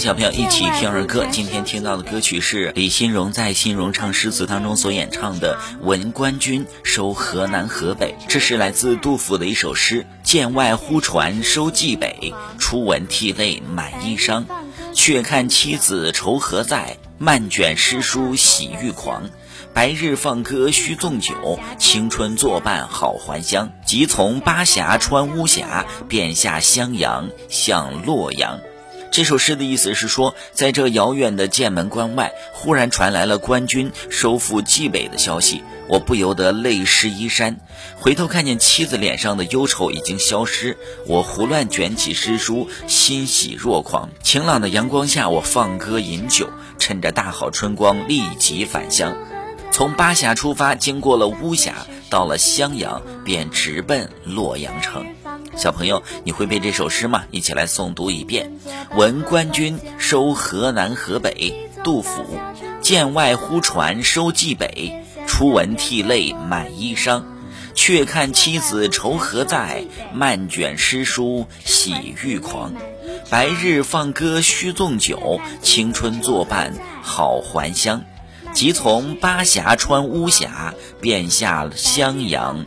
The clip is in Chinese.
陪小朋友一起听儿歌。今天听到的歌曲是李新荣在《新荣唱诗词》当中所演唱的《闻官军收河南河北》，这是来自杜甫的一首诗：剑外忽传收蓟北，初闻涕泪满衣裳。却看妻子愁何在？漫卷诗书喜欲狂。白日放歌须纵酒，青春作伴好还乡。即从巴峡穿巫峡，便下襄阳向洛阳。这首诗的意思是说，在这遥远的剑门关外，忽然传来了官军收复蓟北的消息，我不由得泪湿衣衫。回头看见妻子脸上的忧愁已经消失，我胡乱卷起诗书，欣喜若狂。晴朗的阳光下，我放歌饮酒，趁着大好春光，立即返乡。从巴峡出发，经过了巫峡，到了襄阳，便直奔洛阳城。小朋友，你会背这首诗吗？一起来诵读一遍：闻官军收河南河北，杜甫。剑外忽传收蓟北，初闻涕泪满衣裳。却看妻子愁何在？漫卷诗书喜欲狂。白日放歌须纵酒，青春作伴好还乡。即从巴峡穿巫峡，便下襄阳